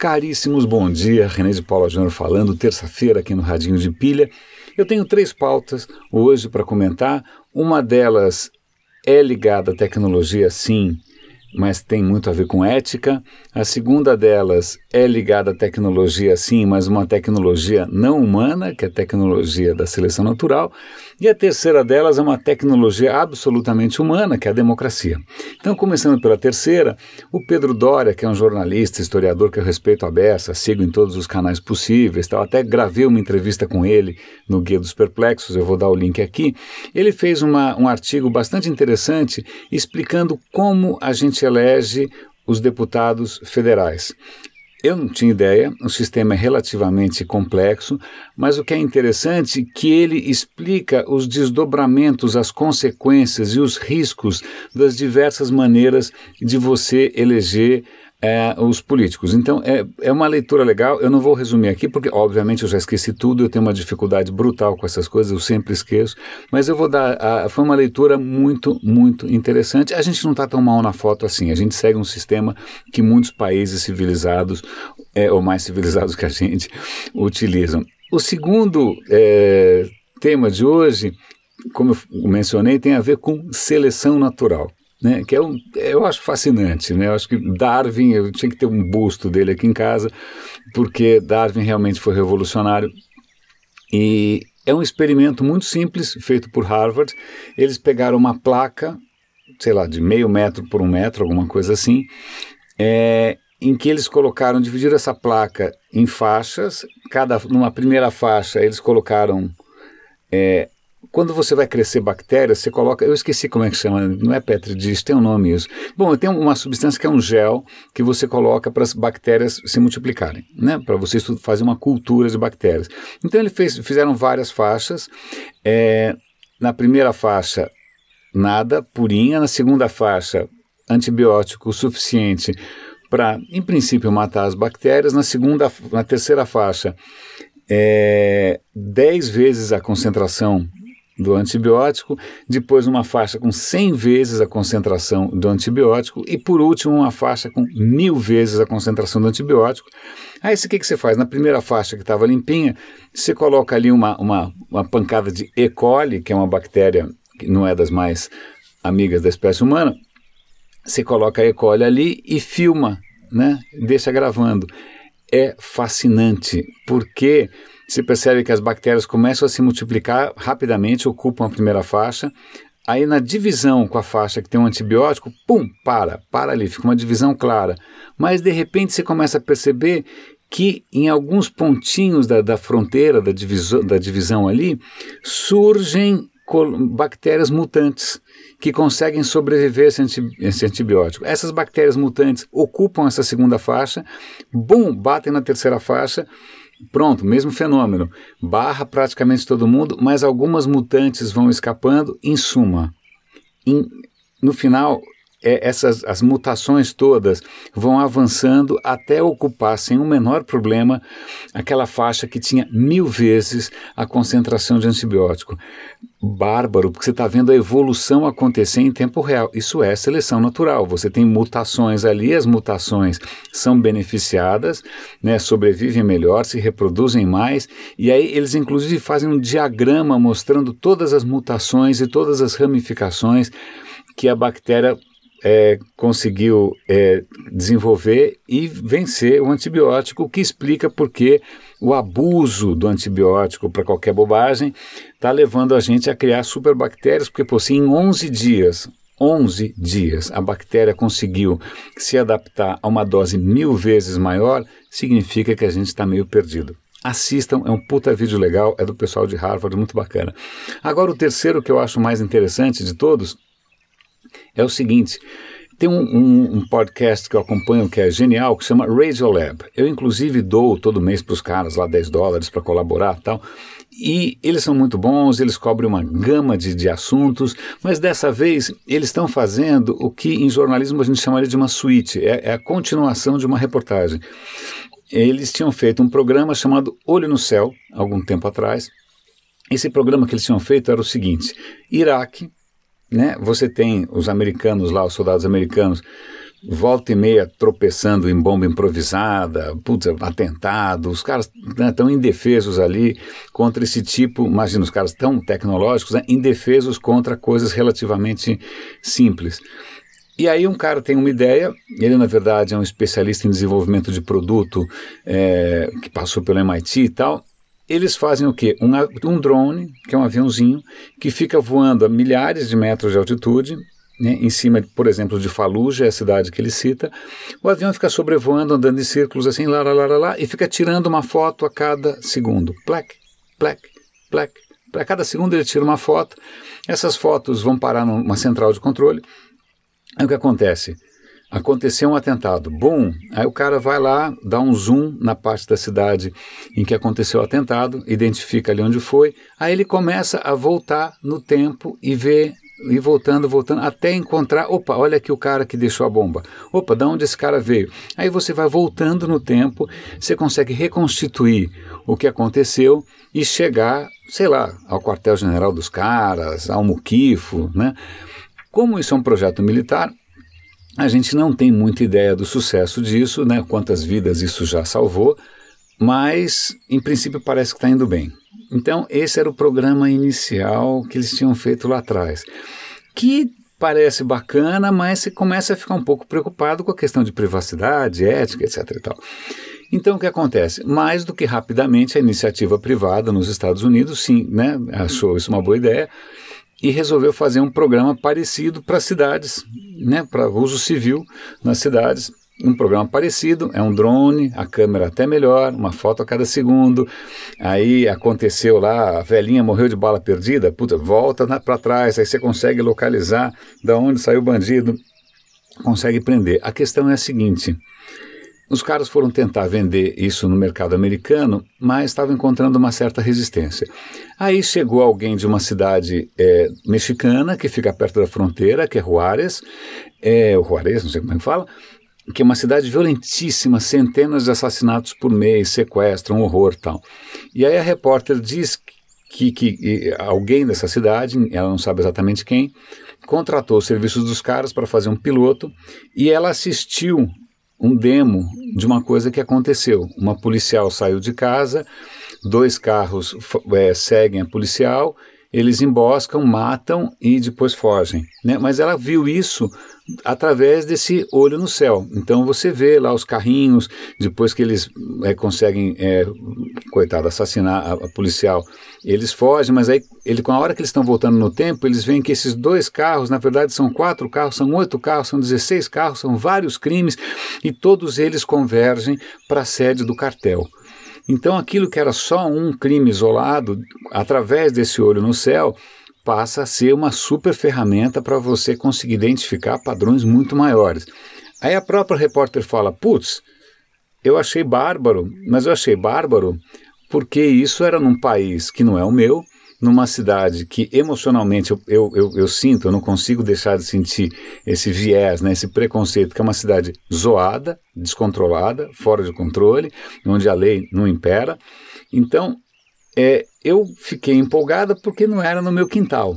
Caríssimos, bom dia. René de Paula Júnior falando, terça-feira aqui no Radinho de Pilha. Eu tenho três pautas hoje para comentar. Uma delas é ligada à tecnologia, sim, mas tem muito a ver com ética. A segunda delas é ligada à tecnologia, sim, mas uma tecnologia não humana, que é a tecnologia da seleção natural. E a terceira delas é uma tecnologia absolutamente humana, que é a democracia. Então, começando pela terceira, o Pedro Doria, que é um jornalista, historiador que eu respeito a beça, sigo em todos os canais possíveis, tal. até gravei uma entrevista com ele no Guia dos Perplexos, eu vou dar o link aqui. Ele fez uma, um artigo bastante interessante explicando como a gente elege os deputados federais. Eu não tinha ideia, o sistema é relativamente complexo, mas o que é interessante é que ele explica os desdobramentos, as consequências e os riscos das diversas maneiras de você eleger é, os políticos. Então, é, é uma leitura legal. Eu não vou resumir aqui, porque, obviamente, eu já esqueci tudo. Eu tenho uma dificuldade brutal com essas coisas, eu sempre esqueço. Mas eu vou dar. A, foi uma leitura muito, muito interessante. A gente não está tão mal na foto assim. A gente segue um sistema que muitos países civilizados, é, ou mais civilizados que a gente, utilizam. O segundo é, tema de hoje, como eu mencionei, tem a ver com seleção natural né, que é um, eu acho fascinante, né? Eu acho que Darwin, eu tinha que ter um busto dele aqui em casa, porque Darwin realmente foi revolucionário e é um experimento muito simples feito por Harvard. Eles pegaram uma placa, sei lá, de meio metro por um metro, alguma coisa assim, é, em que eles colocaram, dividiram essa placa em faixas. Cada, numa primeira faixa, eles colocaram é, quando você vai crescer bactérias, você coloca, eu esqueci como é que chama, não é Petri dish, tem um nome isso. Bom, tem uma substância que é um gel que você coloca para as bactérias se multiplicarem, né? Para você fazer uma cultura de bactérias. Então ele fez, fizeram várias faixas. É, na primeira faixa nada, purinha. Na segunda faixa antibiótico suficiente para, em princípio, matar as bactérias. Na segunda, na terceira faixa é, 10 vezes a concentração do antibiótico, depois uma faixa com 100 vezes a concentração do antibiótico e por último uma faixa com mil vezes a concentração do antibiótico. Aí o que, que você faz? Na primeira faixa que estava limpinha, você coloca ali uma, uma, uma pancada de E. coli, que é uma bactéria que não é das mais amigas da espécie humana, você coloca a E. coli ali e filma, né? deixa gravando. É fascinante, porque se percebe que as bactérias começam a se multiplicar rapidamente, ocupam a primeira faixa. Aí na divisão com a faixa que tem um antibiótico, pum, para, para ali, fica uma divisão clara. Mas de repente você começa a perceber que em alguns pontinhos da, da fronteira, da, diviso, da divisão ali, surgem bactérias mutantes que conseguem sobreviver a esse, esse, antibiótico. Essas bactérias mutantes ocupam essa segunda faixa, bum, batem na terceira faixa Pronto, mesmo fenômeno. Barra praticamente todo mundo, mas algumas mutantes vão escapando. Em suma, em, no final, é, essas as mutações todas vão avançando até ocupar sem o menor problema aquela faixa que tinha mil vezes a concentração de antibiótico. Bárbaro, porque você está vendo a evolução acontecer em tempo real. Isso é seleção natural. Você tem mutações ali, as mutações são beneficiadas, né, sobrevivem melhor, se reproduzem mais, e aí eles inclusive fazem um diagrama mostrando todas as mutações e todas as ramificações que a bactéria é, conseguiu é, desenvolver e vencer o antibiótico, o que explica porque o abuso do antibiótico para qualquer bobagem está levando a gente a criar superbactérias, porque por em 11 dias, 11 dias, a bactéria conseguiu se adaptar a uma dose mil vezes maior, significa que a gente está meio perdido. Assistam, é um puta vídeo legal, é do pessoal de Harvard, muito bacana. Agora, o terceiro que eu acho mais interessante de todos é o seguinte: tem um, um, um, podcast que eu acompanho que é genial, que chama Radiolab. Eu, inclusive, dou todo mês para os caras lá 10 dólares para colaborar e tal. E eles são muito bons, eles cobrem uma gama de, de assuntos, mas dessa vez eles estão fazendo o que em jornalismo a gente chamaria de uma suíte, é, é a continuação de uma reportagem. Eles tinham feito um programa chamado Olho no Céu, algum tempo atrás. Esse programa que eles tinham feito era o seguinte: Iraque, né? Você tem os americanos lá, os soldados americanos, volta e meia tropeçando em bomba improvisada, putz, atentado, os caras estão né, indefesos ali contra esse tipo, imagina os caras tão tecnológicos, né, indefesos contra coisas relativamente simples. E aí um cara tem uma ideia, ele na verdade é um especialista em desenvolvimento de produto é, que passou pelo MIT e tal. Eles fazem o quê? Um, um drone, que é um aviãozinho, que fica voando a milhares de metros de altitude, né, em cima, por exemplo, de Fallujah, é a cidade que ele cita. O avião fica sobrevoando, andando em círculos assim, lá, lá, lá, lá, lá e fica tirando uma foto a cada segundo. Plec, plec, plec. Para cada segundo ele tira uma foto. Essas fotos vão parar numa central de controle Aí o que acontece? Aconteceu um atentado, bum! Aí o cara vai lá, dá um zoom na parte da cidade em que aconteceu o atentado, identifica ali onde foi, aí ele começa a voltar no tempo e vê e voltando, voltando, até encontrar, opa, olha aqui o cara que deixou a bomba. Opa, de onde esse cara veio? Aí você vai voltando no tempo, você consegue reconstituir o que aconteceu e chegar, sei lá, ao quartel-general dos caras, ao muquifo, né? Como isso é um projeto militar, a gente não tem muita ideia do sucesso disso, né? quantas vidas isso já salvou, mas em princípio parece que está indo bem. Então, esse era o programa inicial que eles tinham feito lá atrás, que parece bacana, mas você começa a ficar um pouco preocupado com a questão de privacidade, ética, etc. E tal. Então, o que acontece? Mais do que rapidamente, a iniciativa privada nos Estados Unidos, sim, né, achou isso uma boa ideia e resolveu fazer um programa parecido para cidades, né, para uso civil nas cidades. Um programa parecido, é um drone, a câmera até melhor, uma foto a cada segundo. Aí aconteceu lá, a velhinha morreu de bala perdida, puta, volta para trás, aí você consegue localizar da onde saiu o bandido, consegue prender. A questão é a seguinte: os caras foram tentar vender isso no mercado americano, mas estavam encontrando uma certa resistência. Aí chegou alguém de uma cidade é, mexicana, que fica perto da fronteira, que é Juárez, é, Juárez, não sei como é que fala, que é uma cidade violentíssima, centenas de assassinatos por mês, sequestro, um horror tal. E aí a repórter diz que, que alguém dessa cidade, ela não sabe exatamente quem, contratou os serviços dos caras para fazer um piloto e ela assistiu um demo de uma coisa que aconteceu. Uma policial saiu de casa, dois carros é, seguem a policial, eles emboscam, matam e depois fogem. Né? Mas ela viu isso através desse olho no céu. Então você vê lá os carrinhos, depois que eles é, conseguem, é, coitado, assassinar a, a, policial, eles fogem, mas aí ele, com a hora que eles estão voltando no tempo, eles veem que esses dois carros, na verdade, são quatro carros, são oito carros, são 16 carros, são vários crimes e todos eles convergem para a sede do cartel. Então aquilo que era só um crime isolado, através desse olho no céu, passa a ser uma super ferramenta para você conseguir identificar padrões muito maiores. Aí a própria repórter fala: putz, eu achei bárbaro, mas eu achei bárbaro porque isso era num país que não é o meu, numa cidade que emocionalmente eu, eu, eu, eu, sinto, eu não consigo deixar de sentir esse viés, né, esse preconceito, que é uma cidade zoada, descontrolada, fora de controle, onde a lei não impera. Então, é, eu fiquei empolgada porque não era no meu quintal.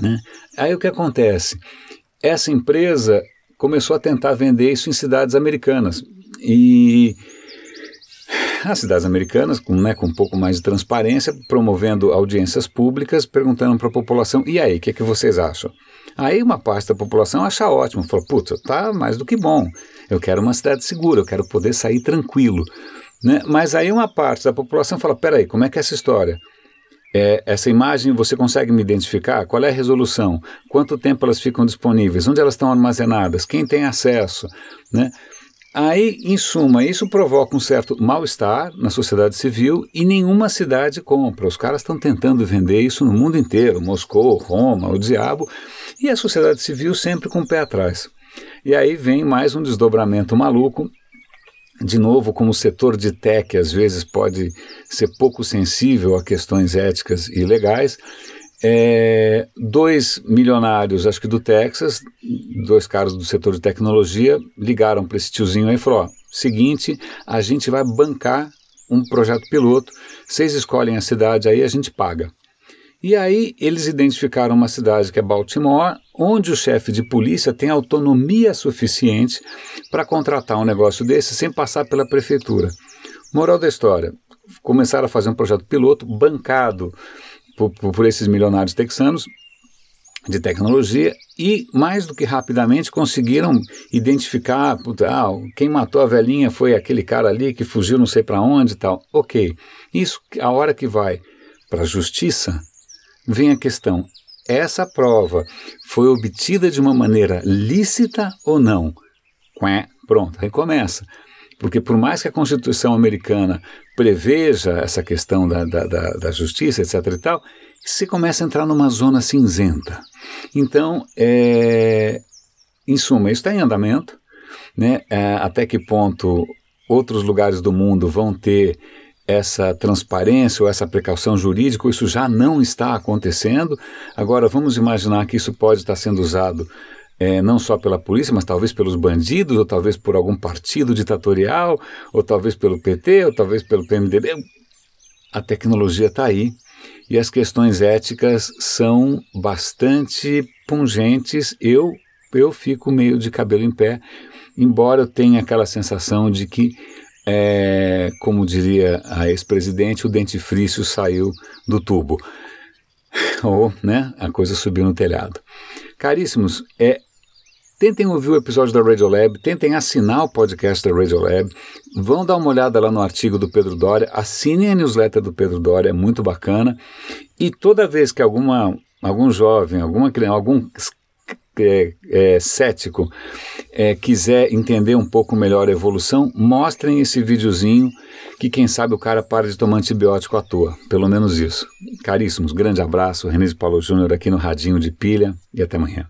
Né? Aí o que acontece? Essa empresa começou a tentar vender isso em cidades americanas. E as cidades americanas, com, né, com um pouco mais de transparência, promovendo audiências públicas, perguntando para a população: e aí, o que, é que vocês acham? Aí uma parte da população acha ótimo, fala: putz, tá mais do que bom. Eu quero uma cidade segura, eu quero poder sair tranquilo. Né? Mas aí uma parte da população fala: peraí, como é que é essa história? É, essa imagem você consegue me identificar? Qual é a resolução? Quanto tempo elas ficam disponíveis? Onde elas estão armazenadas? Quem tem acesso? Né? Aí, em suma, isso provoca um certo mal-estar na sociedade civil e nenhuma cidade compra. Os caras estão tentando vender isso no mundo inteiro Moscou, Roma, o diabo e a sociedade civil sempre com o pé atrás. E aí vem mais um desdobramento maluco de novo, como o setor de tech às vezes pode ser pouco sensível a questões éticas e legais, é, dois milionários, acho que do Texas, dois caras do setor de tecnologia, ligaram para esse tiozinho aí e falaram: seguinte, a gente vai bancar um projeto piloto, vocês escolhem a cidade aí, a gente paga. E aí eles identificaram uma cidade que é Baltimore, onde o chefe de polícia tem autonomia suficiente para contratar um negócio desse sem passar pela prefeitura. Moral da história: começaram a fazer um projeto piloto bancado por, por esses milionários texanos de tecnologia e, mais do que rapidamente, conseguiram identificar ah, quem matou a velhinha foi aquele cara ali que fugiu não sei para onde e tal. Ok, isso a hora que vai para a justiça, vem a questão: essa prova foi obtida de uma maneira lícita ou não? Pronto, aí começa. Porque por mais que a Constituição americana preveja essa questão da, da, da, da justiça, etc. e tal, se começa a entrar numa zona cinzenta. Então, é, em suma, isso está em andamento. Né? É, até que ponto outros lugares do mundo vão ter essa transparência ou essa precaução jurídica, isso já não está acontecendo. Agora, vamos imaginar que isso pode estar sendo usado é, não só pela polícia, mas talvez pelos bandidos, ou talvez por algum partido ditatorial, ou talvez pelo PT, ou talvez pelo PMDB. A tecnologia está aí e as questões éticas são bastante pungentes. Eu, eu fico meio de cabelo em pé, embora eu tenha aquela sensação de que, é, como diria a ex-presidente, o dentifrício saiu do tubo. Ou né, a coisa subiu no telhado. Caríssimos, é, Tentem ouvir o episódio da Radiolab, tentem assinar o podcast da Radiolab, vão dar uma olhada lá no artigo do Pedro Doria, assinem a newsletter do Pedro Doria, é muito bacana. E toda vez que alguma, algum jovem, alguma criança, algum é, é, cético é, quiser entender um pouco melhor a evolução, mostrem esse videozinho que quem sabe o cara para de tomar antibiótico à toa. Pelo menos isso. Caríssimos, grande abraço. René Paulo Júnior aqui no Radinho de Pilha e até amanhã.